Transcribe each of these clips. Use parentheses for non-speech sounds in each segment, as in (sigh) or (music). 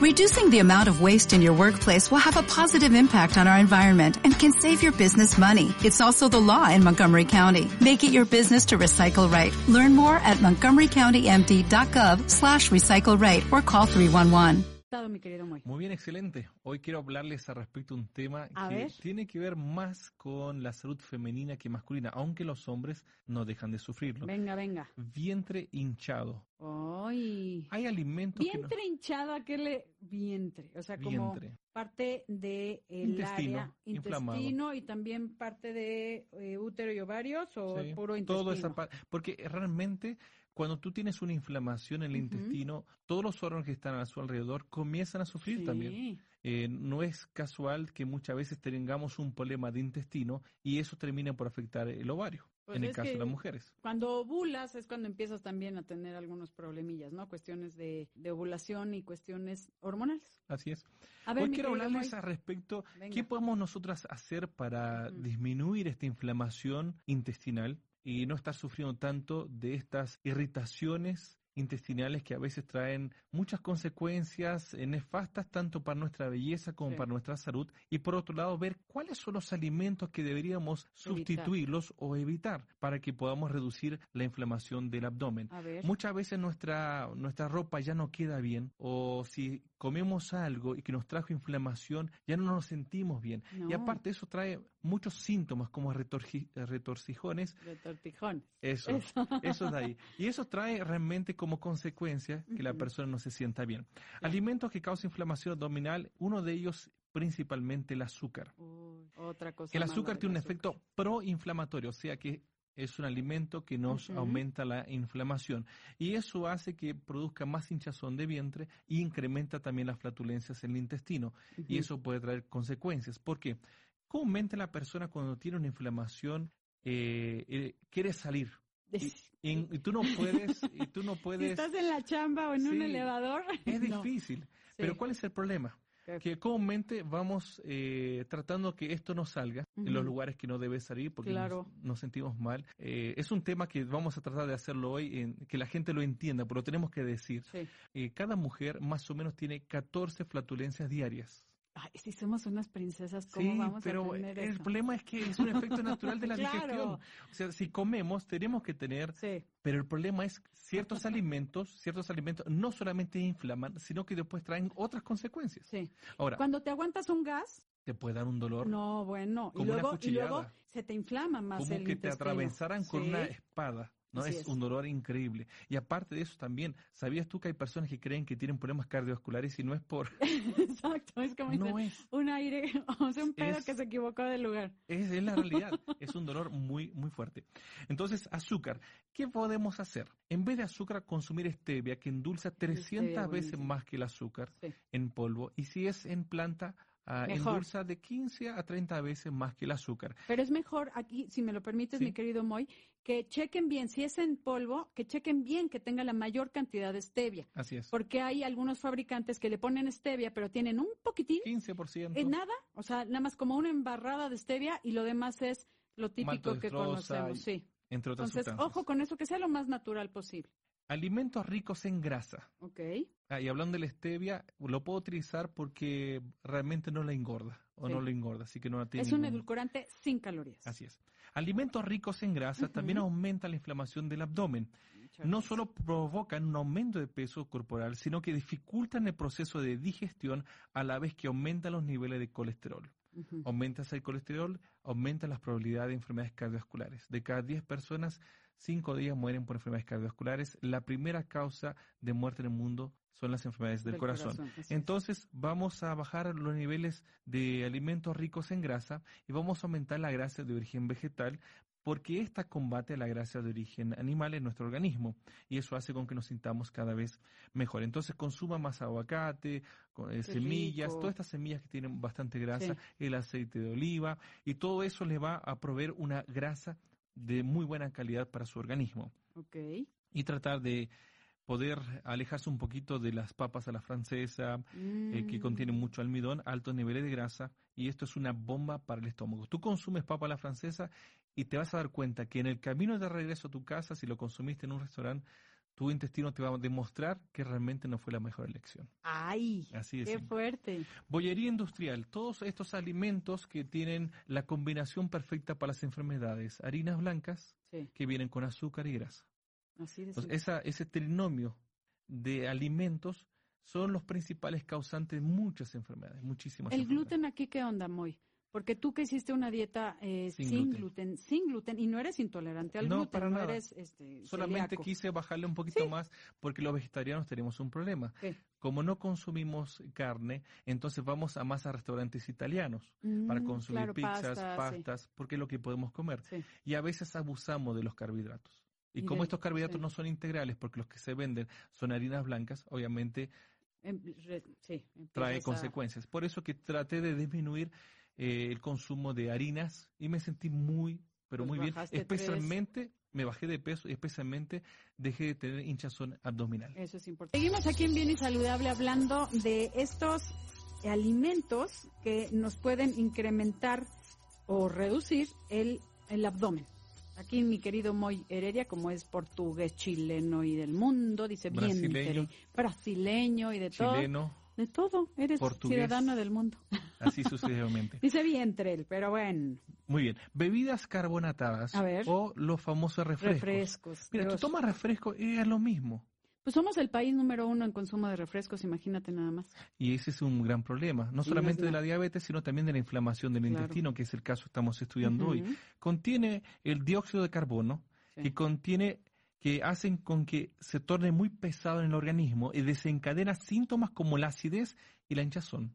Reducing the amount of waste in your workplace will have a positive impact on our environment and can save your business money. It's also the law in Montgomery County. Make it your business to recycle right. Learn more at montgomerycountymd.gov slash recycle right or call 311. mi querido Moy? Muy bien, excelente. Hoy quiero hablarles al respecto de un tema A que ver. tiene que ver más con la salud femenina que masculina, aunque los hombres no dejan de sufrirlo. Venga, venga. Vientre hinchado. Ay. Hay alimentos que no- Vientre hinchado, ¿a qué le vientre? O sea, como Vientre. parte de el Intestino, área inflamado. intestino y también parte de eh, útero y ovarios o Sí, puro intestino. todo esa pa- porque realmente cuando tú tienes una inflamación en el intestino, todos los órganos que están a su alrededor comienzan a sufrir Sí. también. Eh, no es casual que muchas veces tengamos un problema de intestino y eso termina por afectar el ovario, Pues en el caso de las mujeres. Cuando ovulas es cuando empiezas también a tener algunos problemillas, ¿no? Cuestiones de, de ovulación y cuestiones hormonales. Así es. A ver, Hoy quiero hablarles al respecto, Venga. ¿qué podemos nosotras hacer para disminuir esta inflamación intestinal y no estar sufriendo tanto de estas irritaciones intestinales que a veces traen muchas consecuencias eh, nefastas tanto para nuestra belleza como Sí. para nuestra salud y por otro lado ver cuáles son los alimentos que deberíamos sustituirlos o evitar para que podamos reducir la inflamación del abdomen. Muchas veces nuestra, nuestra ropa ya no queda bien o si comemos algo y que nos trajo inflamación, ya no nos sentimos bien. Y No. aparte eso trae muchos síntomas como retorcijones, De tortijón. eso, Eso. eso de ahí. Y eso trae realmente como consecuencia que la persona no se sienta bien. Alimentos que causan inflamación abdominal, uno de ellos principalmente el azúcar. Uy, otra cosa. El azúcar tiene un azúcar. efecto proinflamatorio, o sea que es un alimento que nos aumenta la inflamación y eso hace que produzca más hinchazón de vientre y incrementa también las flatulencias en el intestino y eso puede traer consecuencias. ¿Por qué? Comúnmente la persona cuando tiene una inflamación eh, eh, quiere salir y, y- tú no puedes, y tú no (laughs) Si puedes, estás en la chamba o en un elevador. (laughs) es no. difícil. Sí. Pero ¿cuál es el problema? Que- comúnmente vamos eh, tratando que esto no salga en los lugares que no debe salir porque Claro. nos, nos sentimos mal. Eh, es un tema que vamos a tratar de hacerlo hoy, en, que la gente lo entienda, pero lo tenemos que decir. Sí. Eh, cada mujer más o menos tiene 14 flatulencias diarias. Ay, si somos unas princesas, ¿cómo Sí, vamos pero a tener el eso? problema es que es un efecto natural de la (laughs) Claro. digestión. O sea, si comemos, tenemos que tener, Sí. pero el problema es ciertos alimentos, ciertos alimentos no solamente inflaman, sino que después traen otras consecuencias. Sí. Ahora, Cuando te aguantas un gas, te puede dar un dolor no, bueno. Como y, una luego, y luego se te inflama más como el que te atravesaran con una espada. ¿No? Es, es. un dolor increíble. Y aparte de eso también, ¿sabías tú que hay personas que creen que tienen problemas cardiovasculares y no es por... (laughs) Exacto, es como no dicen, es, un aire, (laughs) o sea, un pedo Es- que se equivocó de lugar. es, es la realidad. (laughs) es un dolor muy, muy fuerte. Entonces, azúcar. ¿Qué podemos hacer? En vez de azúcar, consumir stevia, que endulza 300 veces más que el azúcar Sí. en polvo. Y si es en planta, Mejor. endulza de 15 a 30 veces más que el azúcar. Pero es mejor aquí, si me lo permites, Sí. mi querido Moy, que chequen bien, si es en polvo, que chequen bien que tenga la mayor cantidad de stevia. Así es. Porque hay algunos fabricantes que le ponen stevia, pero tienen un poquitín, 15%. en nada, o sea, nada más como una embarrada de stevia y lo demás es lo típico que conocemos, sí. entre otras Entonces, sustancias. ojo con eso, que sea lo más natural posible. Alimentos ricos en grasa. ¿Ok? Ah, y hablando de la stevia, lo puedo utilizar porque realmente no la engorda o Sí. no la engorda, así que no la tiene Es un edulcorante sin calorías. Así es. Alimentos ricos en grasa también aumentan la inflamación del abdomen. Muchas No gracias. solo provocan un aumento de peso corporal, sino que dificultan el proceso de digestión a la vez que aumentan los niveles de colesterol. Ujú. Aumentas el colesterol, aumenta las probabilidades de enfermedades cardiovasculares. De cada 10 personas, 5 de ellas mueren por enfermedades cardiovasculares. La primera causa de muerte en el mundo son las enfermedades del, Del corazón. Entonces vamos a bajar los niveles de alimentos ricos en grasa y vamos a aumentar la grasa de origen vegetal porque esta combate la grasa de origen animal en nuestro organismo y eso hace con que nos sintamos cada vez mejor. Entonces consuma más aguacate, eh, Qué semillas, rico. todas estas semillas que tienen bastante grasa, Sí. el aceite de oliva y todo eso le va a proveer una grasa de muy buena calidad para su organismo y tratar de poder alejarse un poquito de las papas a la francesa, eh, que Mm. contienen mucho almidón, altos niveles de grasa, y esto es una bomba para el estómago. Tú consumes papa a la francesa y te vas a dar cuenta que en el camino de regreso a tu casa, si lo consumiste en un restaurante, tu intestino te va a demostrar que realmente no fue la mejor elección. ¡Ay! Así es. ¡Qué fuerte! Bollería industrial, todos estos alimentos que tienen la combinación perfecta para las enfermedades, harinas blancas Sí, que vienen con azúcar y grasa. así de Entonces, simple. esa, ese trinomio de alimentos son los principales causantes de muchas enfermedades, muchísimas ¿El enfermedades. gluten aquí qué onda, Moy? Porque tú que hiciste una dieta eh, Sin sin, gluten. gluten. sin gluten, y no eres intolerante al No, gluten, para no nada. eres este, Solamente celíaco. quise bajarle un poquito Sí. más porque los vegetarianos tenemos un problema. ¿Qué? Como no consumimos carne, entonces vamos a más a restaurantes italianos para Mm, consumir claro, pizzas, pasta, sí, pastas, porque es lo que podemos comer. sí. Y a veces abusamos de los carbohidratos. Y, Y como del- estos carbohidratos sí. no son integrales, porque los que se venden son harinas blancas, obviamente Em- sí, trae a- consecuencias. Por eso que traté de disminuir eh, el consumo de harinas y me sentí muy, pero Pues muy bien. tres. Especialmente me bajé de peso y especialmente dejé de tener hinchazón abdominal. Eso es importante. Seguimos aquí en Bien y Saludable hablando de estos alimentos que nos pueden incrementar o reducir el, el abdomen. Aquí mi querido Moy Heredia, como es portugués, chileno y del mundo, dice bien brasileño y de todo. De todo, eres portugués. ciudadano del mundo. así sucesivamente. (laughs) Dice vientre, él, pero bueno, Muy bien. Bebidas carbonatadas A ver. o los famosos refrescos. refrescos. Mira, tú Dios. tomas refresco y es lo mismo. Pues somos el país número uno en consumo de refrescos, imagínate nada más. Y ese es un gran problema, no solamente de la diabetes, sino también de la inflamación del Claro. intestino, que es el caso que estamos estudiando hoy. Contiene el dióxido de carbono, sí. que contiene que hacen con que se torne muy pesado en el organismo y desencadena síntomas como la acidez y la hinchazón.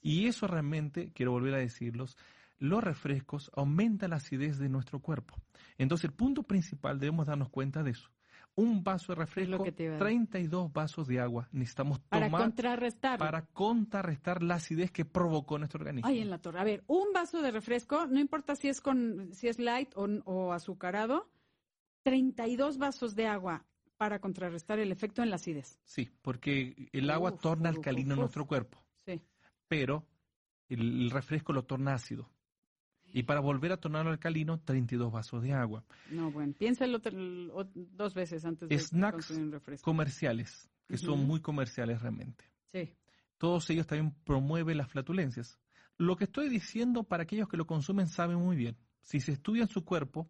Y eso realmente, quiero volver a decirlos, los refrescos aumentan la acidez de nuestro cuerpo. Entonces, el punto principal debemos darnos cuenta de eso. Un vaso de refresco, que te iba a- 32 vasos de agua necesitamos Para tomar contrarrestar. para contrarrestar la acidez que provocó nuestro organismo. Ay, en la torre. A ver, un vaso de refresco, no importa si es con, si es light o, o azucarado, 32 vasos de agua para contrarrestar el efecto en la acidez. Sí, porque el agua Uf, torna uf, alcalino uf, nuestro cuerpo, Sí. pero el, refresco lo torna ácido. Y para volver a tornarlo alcalino, 32 vasos de agua. No, bueno, piénsalo dos veces antes de Snacks consumir un refresco. Comerciales, que son muy comerciales realmente. Sí. Todos ellos también promueven las flatulencias. Lo que estoy diciendo para aquellos que lo consumen saben muy bien. Si se estudian su cuerpo,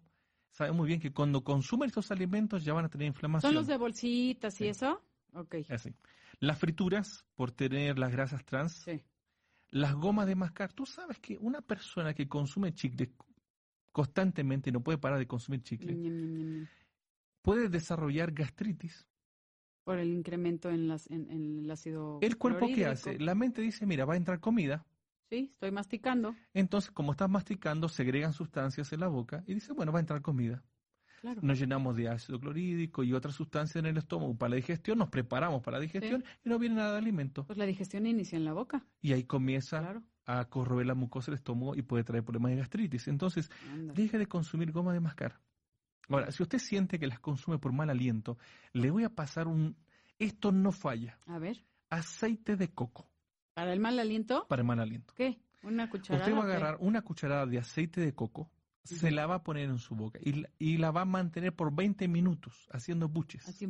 saben muy bien que cuando consumen estos alimentos ya van a tener inflamación. ¿Son los de bolsitas y Sí. eso? Ok. Así. Las frituras, por tener las grasas trans, Sí. las gomas de mascar. Tú sabes que una persona que consume chicle constantemente no puede parar de consumir chicle, puede desarrollar gastritis. Por el incremento en, las, en, en el ácido ¿El cuerpo qué clorhídrico. hace? La mente dice, mira, va a entrar comida. Sí, estoy masticando. Entonces, como estás masticando, segregan sustancias en la boca y dice, bueno, va a entrar comida. Claro. Nos llenamos de ácido clorhídrico y otras sustancias en el estómago para la digestión, nos preparamos para la digestión y no viene nada de alimento. Pues la digestión inicia en la boca. Y ahí comienza Claro. a corroer la mucosa del estómago y puede traer problemas de gastritis. Entonces, deje de consumir goma de mascar. Ahora, si usted siente que las consume por mal aliento, le voy a pasar un... Esto no falla. A ver, Aceite de coco para el mal aliento, para el mal aliento. ¿qué? Una cucharada. Usted va a agarrar una cucharada de aceite de coco, se Ujú. la va a poner en su boca y, la- y la va a mantener por 20 minutos haciendo buches. Así,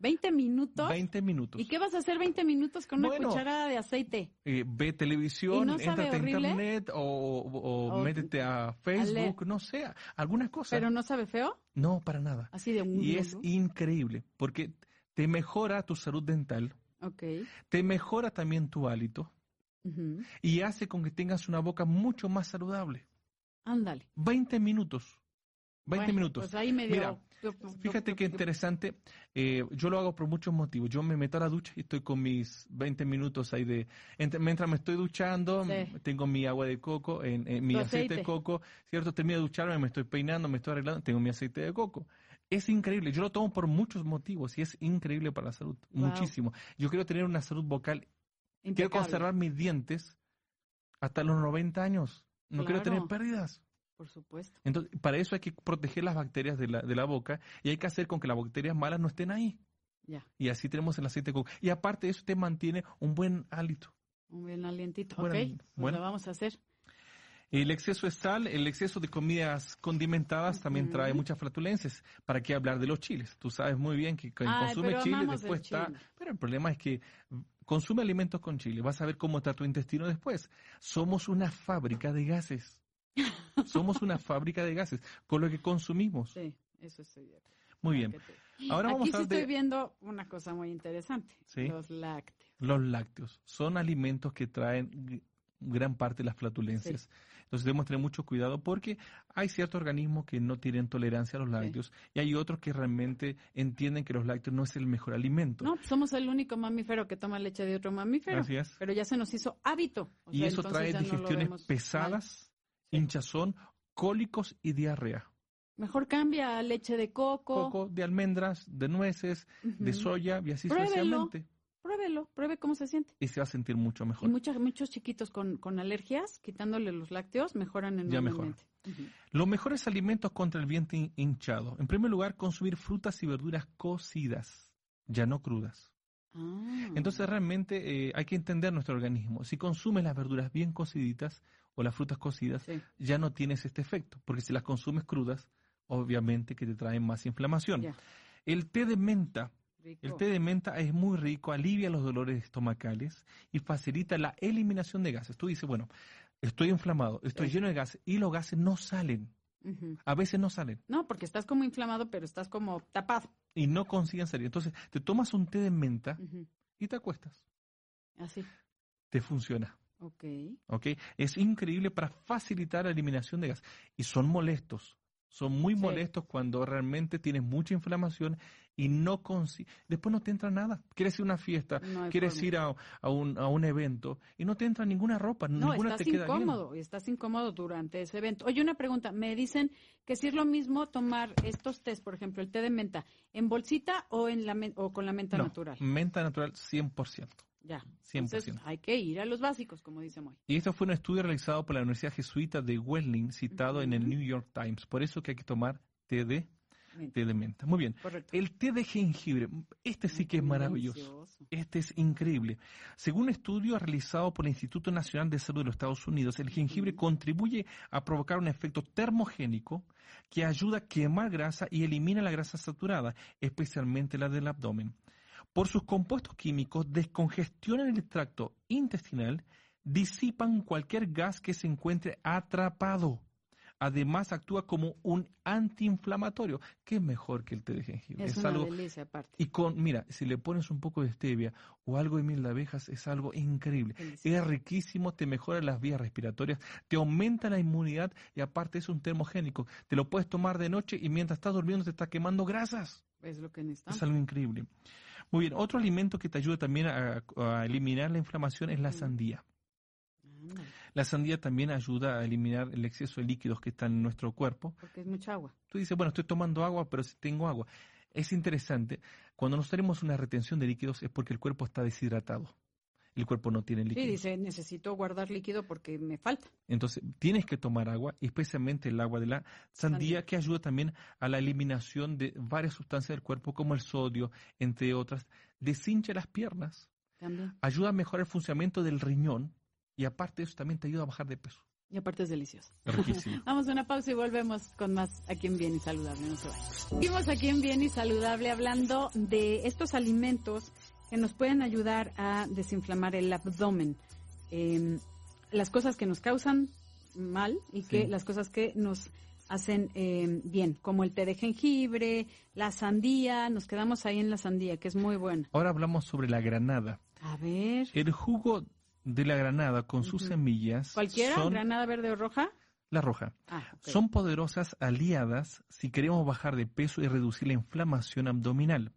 20 minutos. 20 minutos. ¿Y qué vas a hacer 20 minutos con una Bueno. cucharada de aceite? Eh, ve ¿Y televisión, no entrate a internet o, o- o métete a Facebook, no sé, algunas cosas. ¿Pero no sabe feo? No, para nada. Así de un... Y es increíble porque te mejora tu salud dental, Ok. te mejora también tu hálito y hace con que tengas una boca mucho más saludable. Ándale. 20 minutos. 20 Bueno, minutos. Pues ahí me dio... Mira, Fíjate qué interesante. eh, yo lo hago por muchos motivos. Yo me meto a la ducha y estoy con mis 20 minutos ahí de. entre- mientras me estoy duchando, Sí. tengo mi agua de coco, en, en mi Tu aceite. de aceite. coco, ¿cierto? Termino de ducharme, me estoy peinando, me estoy arreglando, tengo mi aceite de coco. Es increíble. Yo lo tomo por muchos motivos y es increíble para la salud. Wow. Muchísimo. Yo quiero tener una salud vocal. Quiero conservar mis dientes hasta los 90 años. No quiero tener pérdidas. Por supuesto. Entonces, para eso hay que proteger las bacterias de la, de la boca y hay que hacer con que las bacterias malas no estén ahí. Ya. Y así tenemos el aceite de coco. Y aparte de eso, te mantiene un buen hálito. Un buen alientito. Bueno, ok. Pues bueno. lo vamos a hacer. El exceso de sal, el exceso de comidas condimentadas también trae muchas flatulencias. ¿Para qué hablar de los chiles? Tú sabes muy bien que quien consume chile después está... Pero el problema es que consume alimentos con chile. Vas a ver cómo está tu intestino después. Somos una fábrica de gases. (laughs) Somos una fábrica de gases con lo que consumimos. Sí, eso es cierto. Muy bien. Ahora vamos Aquí a sí estoy viendo una cosa muy interesante. Los lácteos. Los lácteos son alimentos que traen gran parte de las flatulencias. Entonces debemos tener mucho cuidado porque hay ciertos organismos que no tienen tolerancia a los lácteos y hay otros que realmente entienden que los lácteos no es el mejor alimento. No, somos el único mamífero que toma leche de otro mamífero. Así es. Pero ya se nos hizo hábito. y eso trae digestiones pesadas, hinchazón, cólicos y diarrea. Mejor cambia a leche de coco. Coco, de almendras, de nueces, de soya y así sucesivamente. Pruébelo, pruebe cómo se siente. Y se va a sentir mucho mejor. Y muchos, muchos chiquitos con, con alergias, quitándole los lácteos, mejoran enormemente. Ya mejor. Los mejores alimentos contra el vientre hinchado. En primer lugar, consumir frutas y verduras cocidas, ya no crudas. Ah. Entonces realmente eh, hay que entender nuestro organismo. Si consumes las verduras bien cociditas o las frutas cocidas, ya no tienes este efecto, porque si las consumes crudas, obviamente que te traen más inflamación. El té de menta el té de menta es muy rico, alivia los dolores estomacales y facilita la eliminación de gases. Tú dices, bueno, estoy inflamado, estoy lleno de gases y los gases no salen. A veces no salen. No, porque estás como inflamado, pero estás como tapado. Y no consiguen salir. Entonces, te tomas un té de menta y te acuestas. Así. Te funciona. Ok. Ok. Es increíble para facilitar la eliminación de gases. Y son molestos. Son muy molestos cuando realmente tienes mucha inflamación y no. Después no te entra nada. Quieres ir a una fiesta, quieres ir a, un, a un evento y no te entra ninguna ropa, no, ninguna estás te queda incómodo, y estás incómodo durante ese evento. Oye, una pregunta. Me dicen que si es lo mismo tomar estos tés, por ejemplo, el té de menta, ¿en bolsita o, en la, o con la menta no, natural? menta natural 100%. Ya. 100%. Entonces hay que ir a los básicos, como dice Moy. Y esto fue un estudio realizado por la Universidad Jesuita de Welling, citado en el New York Times. Por eso que hay que tomar té de, té de menta. Muy bien. El té de jengibre, este sí que es maravilloso. Este es increíble. Según un estudio realizado por el Instituto Nacional de Salud de los Estados Unidos, el jengibre contribuye a provocar un efecto termogénico que ayuda a quemar grasa y elimina la grasa saturada, especialmente la del abdomen por sus compuestos químicos descongestionan el tracto intestinal, disipan cualquier gas que se encuentre atrapado. Además actúa como un antiinflamatorio, que es mejor que el té de jengibre. Es, una delicia aparte. Y con, mira, si le pones un poco de stevia o algo de miel de abejas, es algo increíble. Es riquísimo, te mejora las vías respiratorias, te aumenta la inmunidad y aparte es un termogénico. Te lo puedes tomar de noche y mientras estás durmiendo te está quemando grasas. Es lo que necesitamos. Es algo increíble. Muy bien, otro alimento que te ayuda también a, eliminar la inflamación es la sandía. La sandía también ayuda a eliminar el exceso de líquidos que están en nuestro cuerpo. Porque es mucha agua. Tú dices, bueno, estoy tomando agua, pero si tengo agua. Es interesante, cuando nos tenemos una retención de líquidos es porque el cuerpo está deshidratado el cuerpo no tiene líquido. Sí, dice, necesito guardar líquido porque me falta. Entonces, tienes que tomar agua, especialmente el agua de la sandía, que ayuda también a la eliminación de varias sustancias del cuerpo, como el sodio, entre otras. Deshincha las piernas. También. Ayuda a mejorar el funcionamiento del riñón y aparte eso también te ayuda a bajar de peso. Y aparte es delicioso. (laughs) Vamos a una pausa y volvemos con más aquí en Bien y Saludable. No se vayan. Seguimos aquí en Bien y Saludable hablando de estos alimentos que nos pueden ayudar a desinflamar el abdomen. Em, las cosas que nos causan mal y que las cosas que nos hacen em, bien, como el té de jengibre, la sandía, nos quedamos ahí en la sandía, que es muy buena. Ahora hablamos sobre la granada. A ver. El jugo de la granada con sus semillas. ¿Cualquiera? ¿Granada verde o roja? La roja. Ah, Son poderosas aliadas si queremos bajar de peso y reducir la inflamación abdominal.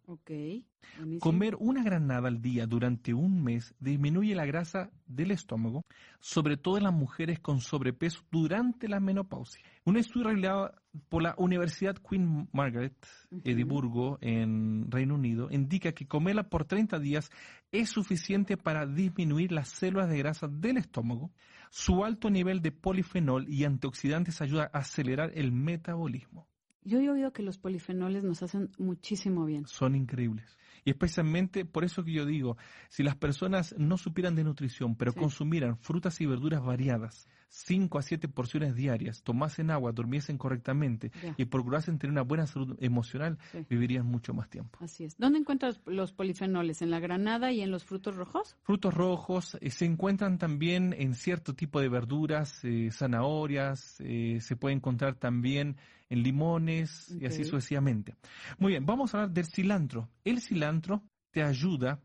Comer una granada al día durante un mes disminuye la grasa del estómago, sobre todo en las mujeres con sobrepeso durante la menopausia. Un estudio realizado por la Universidad Queen Margaret, Edimburgo, en Reino Unido, indica que comerla por 30 días es suficiente para disminuir las células de grasa del estómago, su alto nivel de polifenol y antioxidantes ayuda a acelerar el metabolismo. Yo he oído que los polifenoles nos hacen muchísimo bien. Son increíbles. Y especialmente por eso que yo digo, si las personas no supieran de nutrición, pero consumieran frutas y verduras variadas, 5 a 7 porciones diarias, tomasen agua, durmiesen correctamente Ya. y procurasen tener una buena salud emocional, Sí. vivirían mucho más tiempo. Así es. ¿Dónde encuentras los polifenoles? ¿En la granada y en los frutos rojos? Frutos rojos eh, se encuentran también en cierto tipo de verduras, eh, zanahorias, eh, se puede encontrar también en limones y así sucesivamente. Muy bien, vamos a hablar del cilantro. El cilantro te ayuda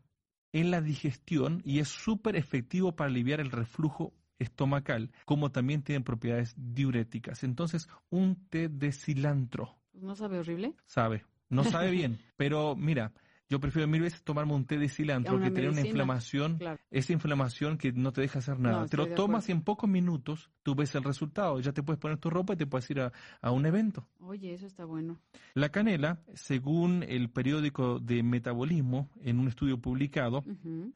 en la digestión y es súper efectivo para aliviar el reflujo estomacal, como también tiene propiedades diuréticas. Entonces, un té de cilantro, ¿No sabe horrible? sabe, no sabe (laughs) bien, pero mira, yo prefiero mil veces tomarme un té de cilantro que tener una inflamación Claro. esa inflamación que no te deja hacer nada. No, te lo tomas y en pocos minutos tú ves el resultado. Ya te puedes poner tu ropa y te puedes ir a, a un evento. Oye, eso está bueno. La canela, según el periódico de Metabolismo, en un estudio publicado,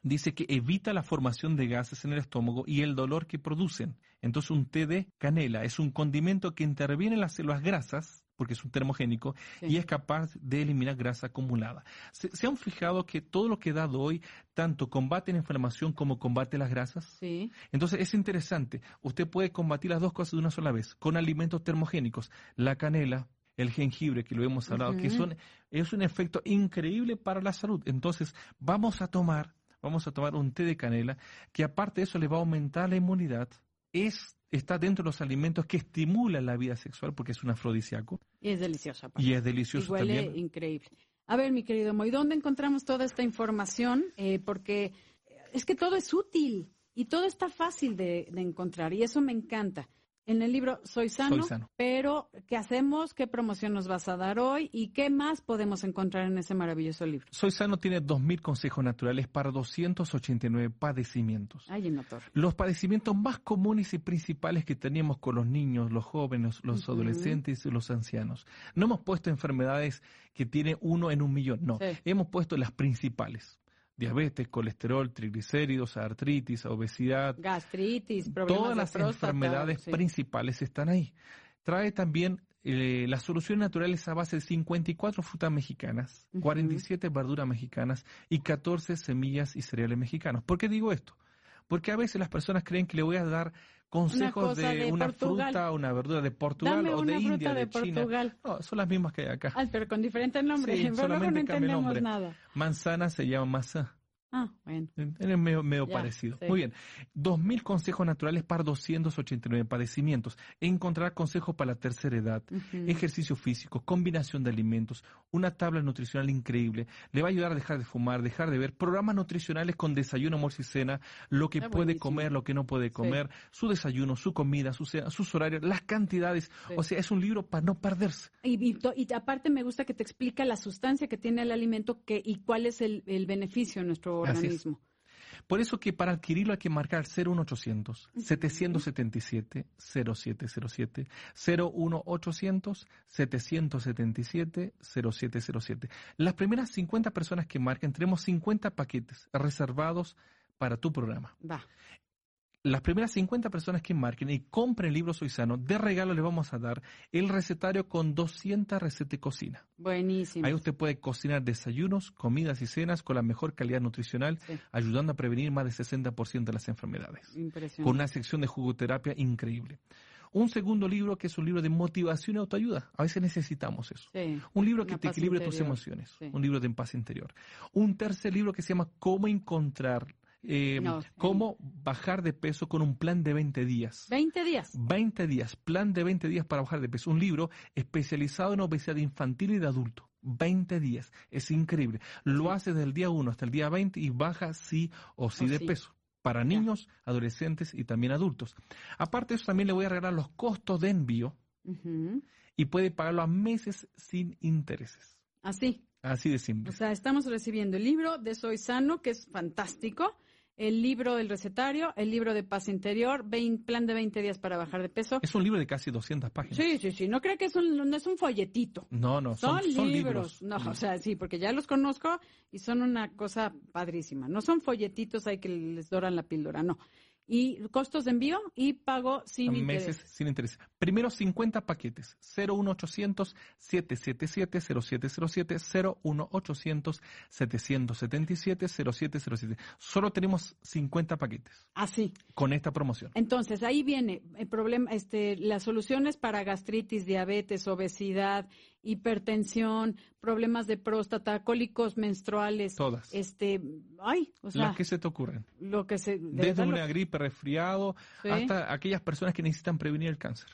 dice que evita la formación de gases en el estómago y el dolor que producen. Entonces un té de canela es un condimento que interviene en las células grasas, porque es un termogénico, Sí. y es capaz de eliminar grasa acumulada. ¿Se, se han fijado que todo lo que he dado hoy, tanto combate la inflamación como combate las grasas? Sí. Entonces es interesante, usted puede combatir las dos cosas de una sola vez, con alimentos termogénicos, la canela, el jengibre, que lo hemos hablado, que son, es un efecto increíble para la salud. Entonces vamos a tomar, vamos a tomar un té de canela, que aparte de eso le va a aumentar la inmunidad, es, está dentro de los alimentos que estimulan la vida sexual, porque es un afrodisíaco, Y es deliciosa. aparte. y es delicioso huele también. increíble. A ver, mi querido Moy, ¿dónde encontramos toda esta información? Eh, porque es que todo es útil y todo está fácil de, de encontrar y eso me encanta. En el libro Soy sano, Soy Sano. pero ¿qué hacemos? ¿Qué promoción nos vas a dar hoy? ¿Y qué más podemos encontrar en ese maravilloso libro? Soy Sano tiene 2.000 consejos naturales para 289 padecimientos. Ay, en autor. Los padecimientos más comunes y principales que tenemos con los niños, los jóvenes, los adolescentes y los ancianos. No hemos puesto enfermedades que tiene uno en un millón, no. Sí. Hemos puesto las principales. Diabetes, colesterol, triglicéridos, artritis, obesidad. Gastritis, problemas Todas de las próstata, enfermedades sí. principales están ahí. Trae también eh, las soluciones naturales a base de 54 frutas mexicanas, Ujú. 47 verduras mexicanas y 14 semillas y cereales mexicanos. ¿Por qué digo esto? Porque a veces las personas creen que le voy a dar consejos de, de una Portugal. fruta, una verdura de Portugal Dame o de India, de, de, China. Portugal. No, son las mismas que hay acá. Ah, pero con diferente nombre. Sí, (laughs) pero luego no entendemos nombre. nada. Manzana se llama masa. Ah, bueno. Es medio, medio Ya, parecido. sí. Muy bien. 2.000 consejos naturales para 289 padecimientos. Encontrar consejos para la tercera edad, ejercicio físico, combinación de alimentos, una tabla nutricional increíble. Le va a ayudar a dejar de fumar, dejar de ver programas nutricionales con desayuno, almuerzo y cena, lo que puede buenísimo. comer, lo que no puede comer, su desayuno, su comida, su cena, sus horarios, las cantidades. Sí. O sea, es un libro para no perderse. Y, y y aparte me gusta que te explica la sustancia que tiene el alimento que, y cuál es el, el beneficio en nuestro Es. organismo. Por eso que para adquirirlo hay que marcar 01800 777 0707 01800 777 0707. Las primeras 50 personas que marquen tenemos 50 paquetes reservados para tu programa. Va. Las primeras 50 personas que marquen y compren el libro Soy Sano, de regalo le vamos a dar el recetario con 200 recetas de cocina. Buenísimo. Ahí usted puede cocinar desayunos, comidas y cenas con la mejor calidad nutricional, Sí. ayudando a prevenir más del 60% de las enfermedades, Impresionante. con una sección de jugoterapia increíble. Un segundo libro que es un libro de motivación y autoayuda. A veces necesitamos eso. Sí. Un libro que Una te equilibre tus emociones. Sí. Un libro de paz interior. Un tercer libro que se llama Cómo encontrar, eh, No, sí. cómo bajar de peso con un plan de 20 días. 20 días. 20 días, plan de 20 días para bajar de peso. Un libro especializado en obesidad infantil y de adulto. 20 días. Es increíble. Lo hace desde el día 1 hasta el día 20 y baja sí o sí O de sí. peso. Para niños, adolescentes y también adultos. Aparte de eso, también le voy a regalar los costos de envío Ujú. y puede pagarlo a meses sin intereses. Así. Así de O simple. sea, estamos recibiendo el libro de Soy Sano, que es fantástico, el libro del recetario, el libro de paz interior, vein- plan de 20 días para bajar de peso. Es un libro de casi 200 páginas. Sí, sí, sí. No creo que es un, no es un folletito. No, no, son, Son, son libros. No, o sea, sí, porque ya los conozco y son una cosa padrísima. No son folletitos ahí que les doran la píldora, no. Y costos de envío y pago sin meses interés. sin interés. Primero 50 paquetes. 01800 777 0707 01800 777 0707. Solo tenemos 50 paquetes Así. con esta promoción. Entonces, ahí viene el problema, este, las soluciones para gastritis, diabetes, obesidad, hipertensión, problemas de próstata, cólicos menstruales. Todas. Este, ay, o sea, Las que se te ocurren. lo que se... de Desde lo- una gripe, resfriado, Sí. hasta aquellas personas que necesitan prevenir el cáncer.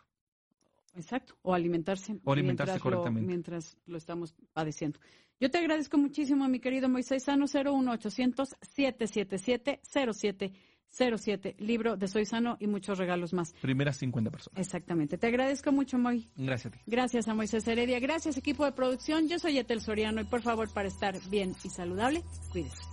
Exacto, o alimentarse, O alimentarse mientras, correctamente. Lo, mientras lo estamos padeciendo. Yo te agradezco muchísimo, mi querido Moisés Sano, 01800 777 0707 libro de Soy Sano y muchos regalos más. Primeras 50 personas. Exactamente. Te agradezco mucho, Moy. Gracias a ti. Gracias a Moisés Heredia. Gracias, equipo de producción. Yo soy Etel Soriano y por favor, para estar bien y saludable, cuídese.